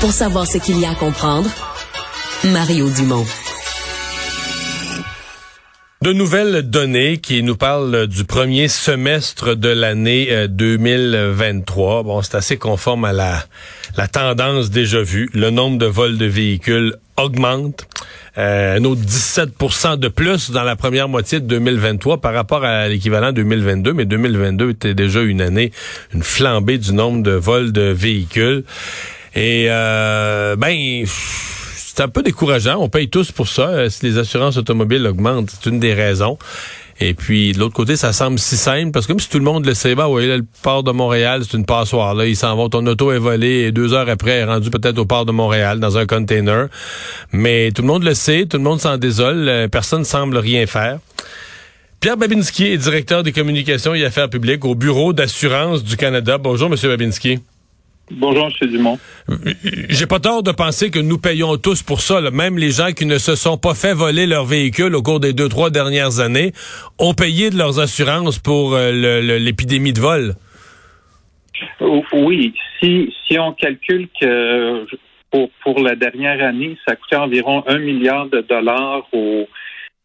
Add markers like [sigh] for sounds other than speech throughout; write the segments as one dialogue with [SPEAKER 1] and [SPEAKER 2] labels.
[SPEAKER 1] Pour savoir ce qu'il y a à comprendre, Mario Dumont.
[SPEAKER 2] De nouvelles données qui nous parlent du premier semestre de l'année 2023. Euh, bon, c'est assez conforme à la, la tendance déjà vue. Le nombre de vols de véhicules augmente. Euh, un autre 17% de plus dans la première moitié de 2023 par rapport à l'équivalent 2022. Mais 2022 était déjà une année, une flambée du nombre de vols de véhicules. Et euh, ben c'est un peu décourageant. On paye tous pour ça. Euh, si les assurances automobiles augmentent, c'est une des raisons. Et puis, de l'autre côté, ça semble si simple, parce que comme si tout le monde le sait, bah oui, le port de Montréal, c'est une passoire. Là, ils s'en vont, ton auto est volé, et deux heures après, est rendu peut-être au port de Montréal, dans un container. Mais tout le monde le sait, tout le monde s'en désole, euh, personne ne semble rien faire. Pierre Babinski est directeur des communications et affaires publiques au Bureau d'assurance du Canada. Bonjour, Monsieur Babinski.
[SPEAKER 3] Bonjour, M. Dumont.
[SPEAKER 2] J'ai pas tort de penser que nous payons tous pour ça. Même les gens qui ne se sont pas fait voler leur véhicule au cours des deux, trois dernières années ont payé de leurs assurances pour euh, l'épidémie de vol.
[SPEAKER 3] Oui, si, si on calcule que pour, pour la dernière année, ça coûtait environ un milliard de dollars aux,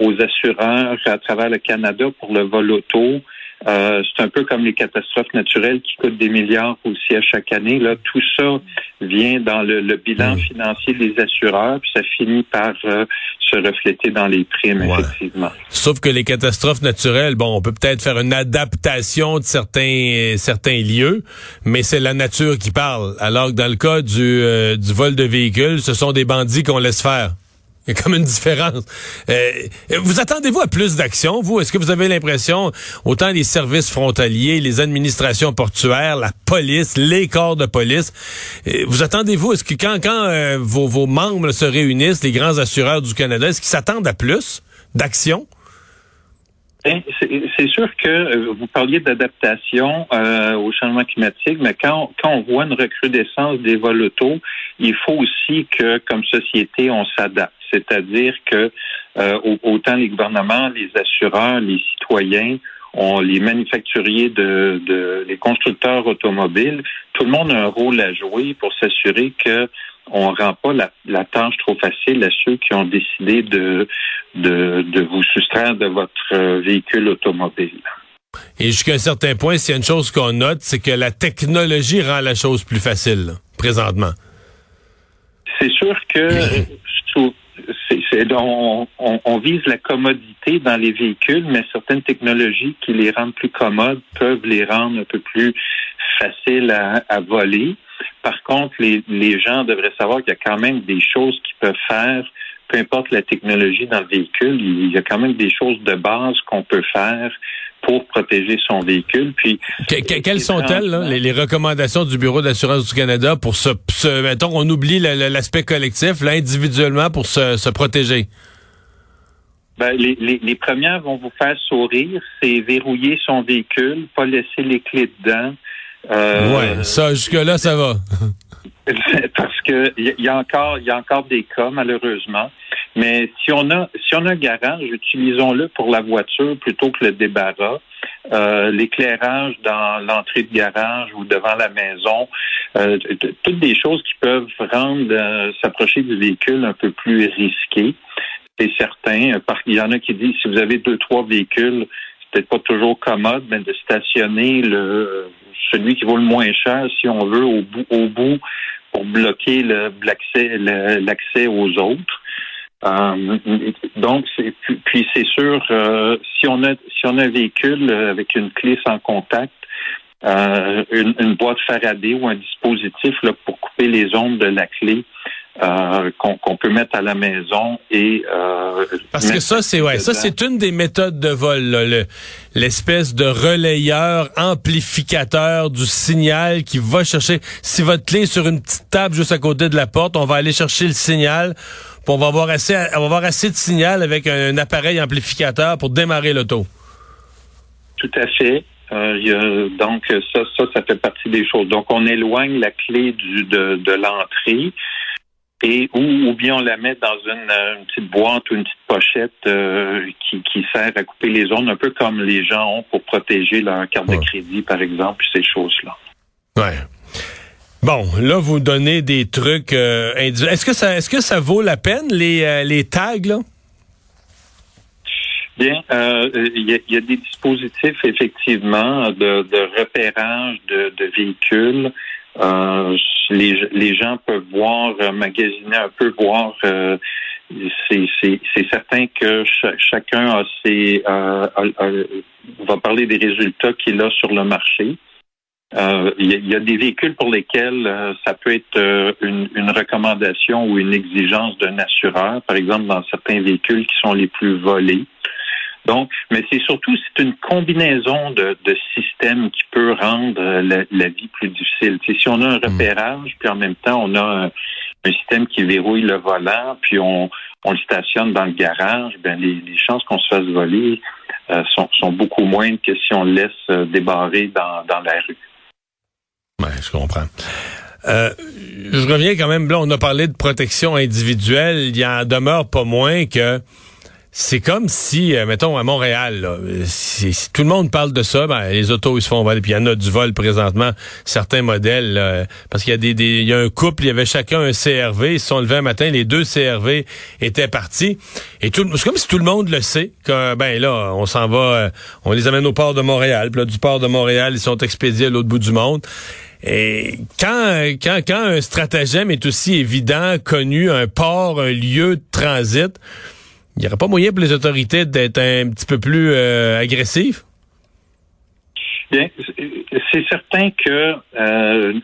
[SPEAKER 3] aux assureurs à travers le Canada pour le vol auto, euh, c'est un peu comme les catastrophes naturelles qui coûtent des milliards aussi à chaque année. Là, tout ça vient dans le, bilan hmm. financier des assureurs, puis ça finit par euh, se refléter dans les primes, effectivement.
[SPEAKER 2] Sauf que les catastrophes naturelles, bon, on peut peut-être faire une adaptation de certains certains lieux, mais c'est la nature qui parle. Alors que dans le cas du, euh, du vol de véhicules, ce sont des bandits qu'on laisse faire. Y a comme une différence. Euh, vous attendez-vous à plus d'action, vous? Est-ce que vous avez l'impression, autant les services frontaliers, les administrations portuaires, la police, les corps de police, euh, vous attendez-vous, est-ce que quand, quand euh, vos, vos membres se réunissent, les grands assureurs du Canada, est-ce qu'ils s'attendent à plus d'action?
[SPEAKER 3] Ben, c'est sûr que vous parliez d'adaptation au changement climatique, mais quand, quand on voit une recrudescence des vols auto, il faut aussi que, comme société, on s'adapte. C'est-à-dire que euh, autant les gouvernements, les assureurs, les citoyens, les manufacturiers de, les constructeurs automobiles, tout le monde a un rôle à jouer pour s'assurer que on rend pas la, tâche trop facile à ceux qui ont décidé de, de, de vous soustraire de votre véhicule automobile.
[SPEAKER 2] Et jusqu'à un certain point, s'il y a une chose qu'on note, c'est que la technologie rend la chose plus facile, présentement.
[SPEAKER 3] C'est sûr que [laughs] on, vise la commodité dans les véhicules, mais certaines technologies qui les rendent plus commodes peuvent les rendre un peu plus faciles à, à voler. Par contre, les, les gens devraient savoir qu'il y a quand même des choses qu'ils peuvent faire, peu importe la technologie dans le véhicule, il y a quand même des choses de base qu'on peut faire pour protéger son véhicule. Puis
[SPEAKER 2] quelles sont-elles les, recommandations du Bureau d'assurance du Canada pour se, se mettons on oublie l'aspect collectif, là individuellement pour se, se protéger?
[SPEAKER 3] Ben, les, les, les, premières vont vous faire sourire, c'est verrouiller son véhicule, pas laisser les clés dedans.
[SPEAKER 2] Euh, ouais, ça jusque là ça va. [laughs]
[SPEAKER 3] parce que il y, a encore il y a encore des cas malheureusement. Mais si on a si on a un garage, utilisons-le pour la voiture plutôt que le débarras. Euh, l'éclairage dans l'entrée de garage ou devant la maison, euh, toutes des choses qui peuvent rendre euh, s'approcher du véhicule un peu plus risqué. C'est certain. Il y en a qui disent si vous avez deux, trois véhicules, peut-être pas toujours commode, mais de stationner le celui qui vaut le moins cher, si on veut, au bout, au bout pour bloquer l'accès aux autres. Euh, donc, puis c'est sûr, euh, si on a si on a un véhicule avec une clé sans contact, euh, une, une, boîte Faraday ou un dispositif là, pour couper les ondes de la clé, euh, qu'on peut mettre à la maison et euh,
[SPEAKER 2] parce que ça c'est ouais ça c'est une des méthodes de vol l'espèce de relayeur amplificateur du signal qui va chercher. Si votre clé est sur une petite table juste à côté de la porte on va aller chercher le signal pour on va avoir assez on va avoir assez de signal avec un, appareil amplificateur pour démarrer l'auto.
[SPEAKER 3] Tout à fait. Euh, donc ça, ça, ça fait partie des choses. Donc on éloigne la clé du, de, de l'entrée et ou, bien on la met dans une, petite boîte ou une petite pochette euh, qui, qui, sert à couper les ondes, un peu comme les gens ont pour protéger leur carte de crédit, par exemple, ces choses-là.
[SPEAKER 2] Ouais. Bon, là, vous donnez des trucs euh, Est-ce que ça est-ce que ça vaut la peine, les, euh, les tags, là?
[SPEAKER 3] Bien, euh, il y, a des dispositifs effectivement de, repérage de, véhicules. Les, les, gens peuvent voir, magasiner un peu, voir. c'est certain que chacun a ses va parler des résultats qu'il a sur le marché. Euh, il y, a des véhicules pour lesquels euh, ça peut être euh, une, une, recommandation ou une exigence d'un assureur, par exemple dans certains véhicules qui sont les plus volés. Donc, mais c'est surtout c'est une combinaison de, de, systèmes qui peut rendre la, la vie plus difficile. si on a un hmm. repérage, puis en même temps on a un, système qui verrouille le volant, puis on, on le stationne dans le garage, ben les, les chances qu'on se fasse voler sont, sont, beaucoup moindres que si on le laisse débarrer dans, dans la rue.
[SPEAKER 2] Ouais, je comprends. Euh, je reviens quand même, là, on a parlé de protection individuelle. Il y en demeure pas moins que c'est comme si, euh, mettons, à Montréal, si, tout le monde parle de ça, ben, les autos, ils se font voler. Puis il y en a du vol présentement, certains modèles, parce qu'il y a des, il y a un couple, il y avait chacun un CRV, ils se sont levés un matin, les deux CRV étaient partis. Et tout, c'est comme si tout le monde le sait, que, ben là, on s'en va, euh, on les amène au port de Montréal. Puis là, du port de Montréal, ils sont expédiés à l'autre bout du monde. Et quand, quand, quand un stratagème est aussi évident, connu, un port, un lieu de transit, il n'y aurait pas moyen pour les autorités d'être un petit peu plus euh, agressives?
[SPEAKER 3] Bien, c'est certain que euh,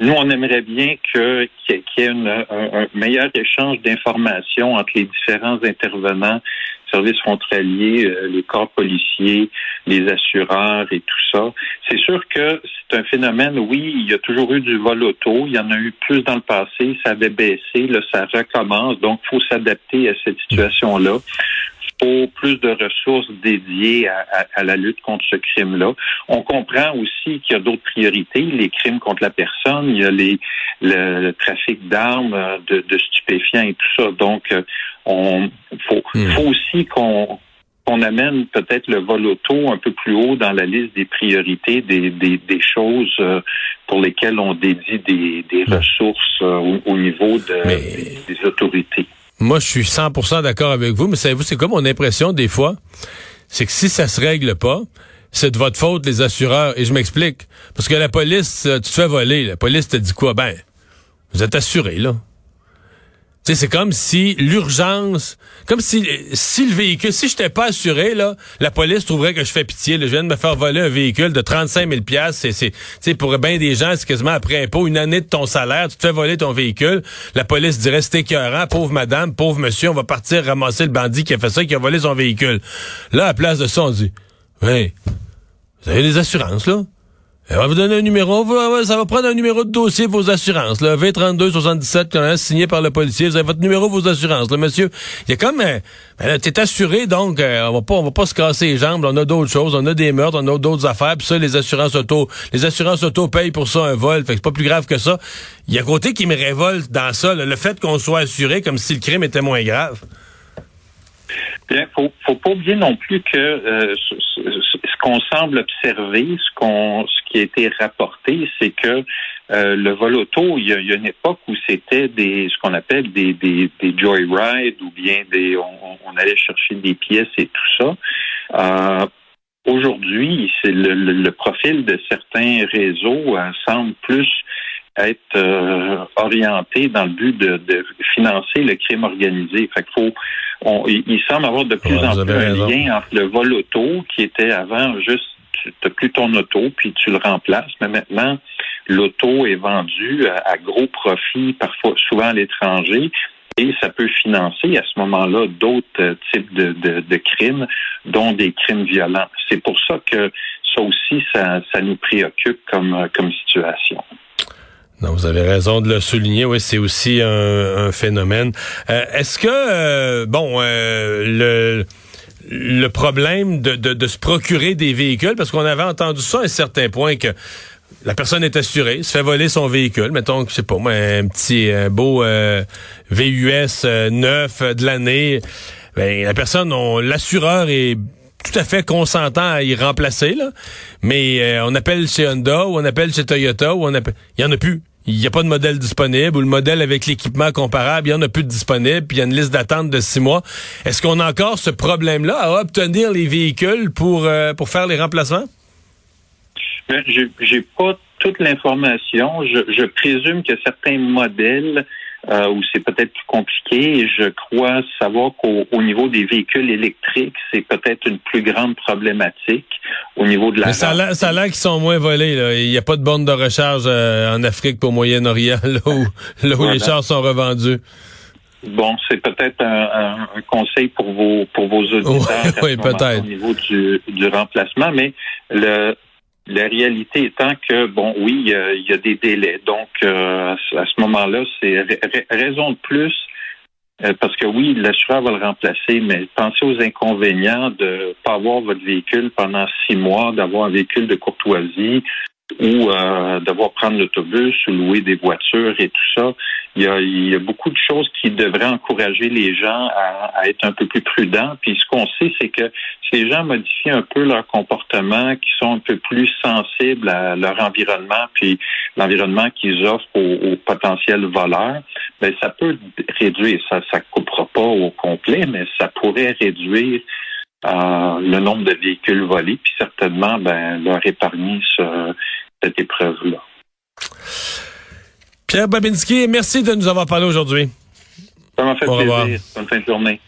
[SPEAKER 3] nous, on aimerait bien qu'il y ait un, meilleur échange d'informations entre les différents intervenants services frontaliers, euh, les corps policiers, les assureurs et tout ça. C'est sûr que c'est un phénomène, oui, il y a toujours eu du vol auto, il y en a eu plus dans le passé, ça avait baissé, là, ça recommence, donc il faut s'adapter à cette situation-là faut plus de ressources dédiées à, la lutte contre ce crime-là. On comprend aussi qu'il y a d'autres priorités, les crimes contre la personne, il y a les, le, trafic d'armes, euh, de, de, stupéfiants et tout ça. Donc, euh, on faut, hmm. faut aussi qu'on qu'on amène peut-être le vol auto un peu plus haut dans la liste des priorités, des, des, des choses euh, pour lesquelles on dédie des, des ressources au, niveau de, des, autorités.
[SPEAKER 2] Moi, je suis 100% d'accord avec vous, mais savez-vous, c'est comme mon impression des fois, c'est que si ça se règle pas, c'est de votre faute, les assureurs. Et je m'explique. Parce que la police, tu te fais voler. La police te dit quoi? Ben, vous êtes assuré, là c'est comme si l'urgence, comme si si le véhicule, si j'étais pas assuré là, la police trouverait que je fais pitié. je viens de me faire voler un véhicule de 35 000 pièces. C'est, c'est, pour bien des gens, c'est quasiment après impôt, une année de ton salaire, tu te fais voler ton véhicule. La police dirait c'est écœurant, pauvre madame, pauvre monsieur, on va partir ramasser le bandit qui a fait ça, qui a volé son véhicule. Là, à place de ça, on dit, oui, vous avez des assurances là? On va vous donner un numéro. Ça va prendre un numéro de dossier vos assurances. Le V32 77 signé par le policier. Vous avez votre numéro vos assurances. Le monsieur, il y a comme euh, ben t'es assuré donc euh, on va pas on va pas se casser les jambes. On a d'autres choses. On a des meurtres. On a d'autres affaires. Puis ça, les assurances auto, les assurances auto payent pour ça un vol. Fait que c'est pas plus grave que ça. Il y a un côté qui me révolte dans ça. le fait qu'on soit assuré comme si le crime était moins grave.
[SPEAKER 3] Bien, faut, faut pas oublier non plus que euh, qu'on semble observer, ce qu'on, ce qui a été rapporté, c'est que euh, le vol auto, il y, a, une époque où c'était des, ce qu'on appelle des, des, des joyrides ou bien des, on, allait chercher des pièces et tout ça. Euh, Aujourd'hui, c'est le, le, profil de certains réseaux semble plus être euh, orienté dans le but de, de, financer le crime organisé. Fait qu'il faut, on, il, semble avoir de plus en plus un lien entre le vol auto qui était avant juste tu n'as plus ton auto puis tu le remplaces, mais maintenant l'auto est vendu à, gros profit, parfois souvent à l'étranger, et ça peut financer à ce moment-là d'autres types de, de, de, crimes, dont des crimes violents. C'est pour ça que ça aussi, ça, ça nous préoccupe comme, comme situation.
[SPEAKER 2] Non, vous avez raison de le souligner. Oui, c'est aussi un, phénomène. Euh, est-ce que, euh, bon, euh, le le problème de, de, se procurer des véhicules, parce qu'on avait entendu ça à un certain point que la personne est assurée, se fait voler son véhicule, mettons, je sais pas, moi, un petit un beau VUS neuf de l'année. Ben, la personne, l'assureur est tout à fait consentant à y remplacer, là. Mais on appelle chez Honda ou on appelle chez Toyota ou on appelle. Il y en a plus il n'y a pas de modèle disponible ou le modèle avec l'équipement comparable, il y en a plus de disponible, puis il y a une liste d'attente de six mois. Est-ce qu'on a encore ce problème-là à obtenir les véhicules pour, euh, pour faire les remplacements?
[SPEAKER 3] Ben, j'ai pas toute l'information. Je, je, présume que certains modèles euh, où c'est peut-être plus compliqué. Et je crois savoir qu'au niveau des véhicules électriques, c'est peut-être une plus grande problématique au niveau de la.
[SPEAKER 2] Mais ça a, l'air qu'ils sont moins volés. Là. Il n'y a pas de borne de recharge euh, en Afrique pour Moyen-Orient, [laughs] là où, là où les chars sont revendus.
[SPEAKER 3] Bon, c'est peut-être un, un, conseil pour vos pour vos auditeurs
[SPEAKER 2] oui, [laughs]
[SPEAKER 3] au niveau du, du remplacement, mais le la réalité étant que, bon, oui, il y a, des délais. Donc, euh, à ce moment-là, c'est raison de plus, euh, parce que oui, l'assureur va le remplacer, mais pensez aux inconvénients de ne pas avoir votre véhicule pendant six mois, d'avoir un véhicule de courtoisie, ou euh, devoir prendre l'autobus ou louer des voitures et tout ça. Il y, a, il y a beaucoup de choses qui devraient encourager les gens à, à être un peu plus prudents. Puis ce qu'on sait, c'est que si les gens modifient un peu leur comportement, qui sont un peu plus sensibles à leur environnement, puis l'environnement qu'ils offrent aux, potentiels voleurs, ben ça peut réduire. Ça, ça coupera pas au complet, mais ça pourrait réduire euh, le nombre de véhicules volés, puis certainement ben, leur épargner ce, cette épreuve-là.
[SPEAKER 2] Pierre Babinski, merci de nous avoir parlé aujourd'hui.
[SPEAKER 3] Ça m'a fait plaisir. Bonne fin de journée.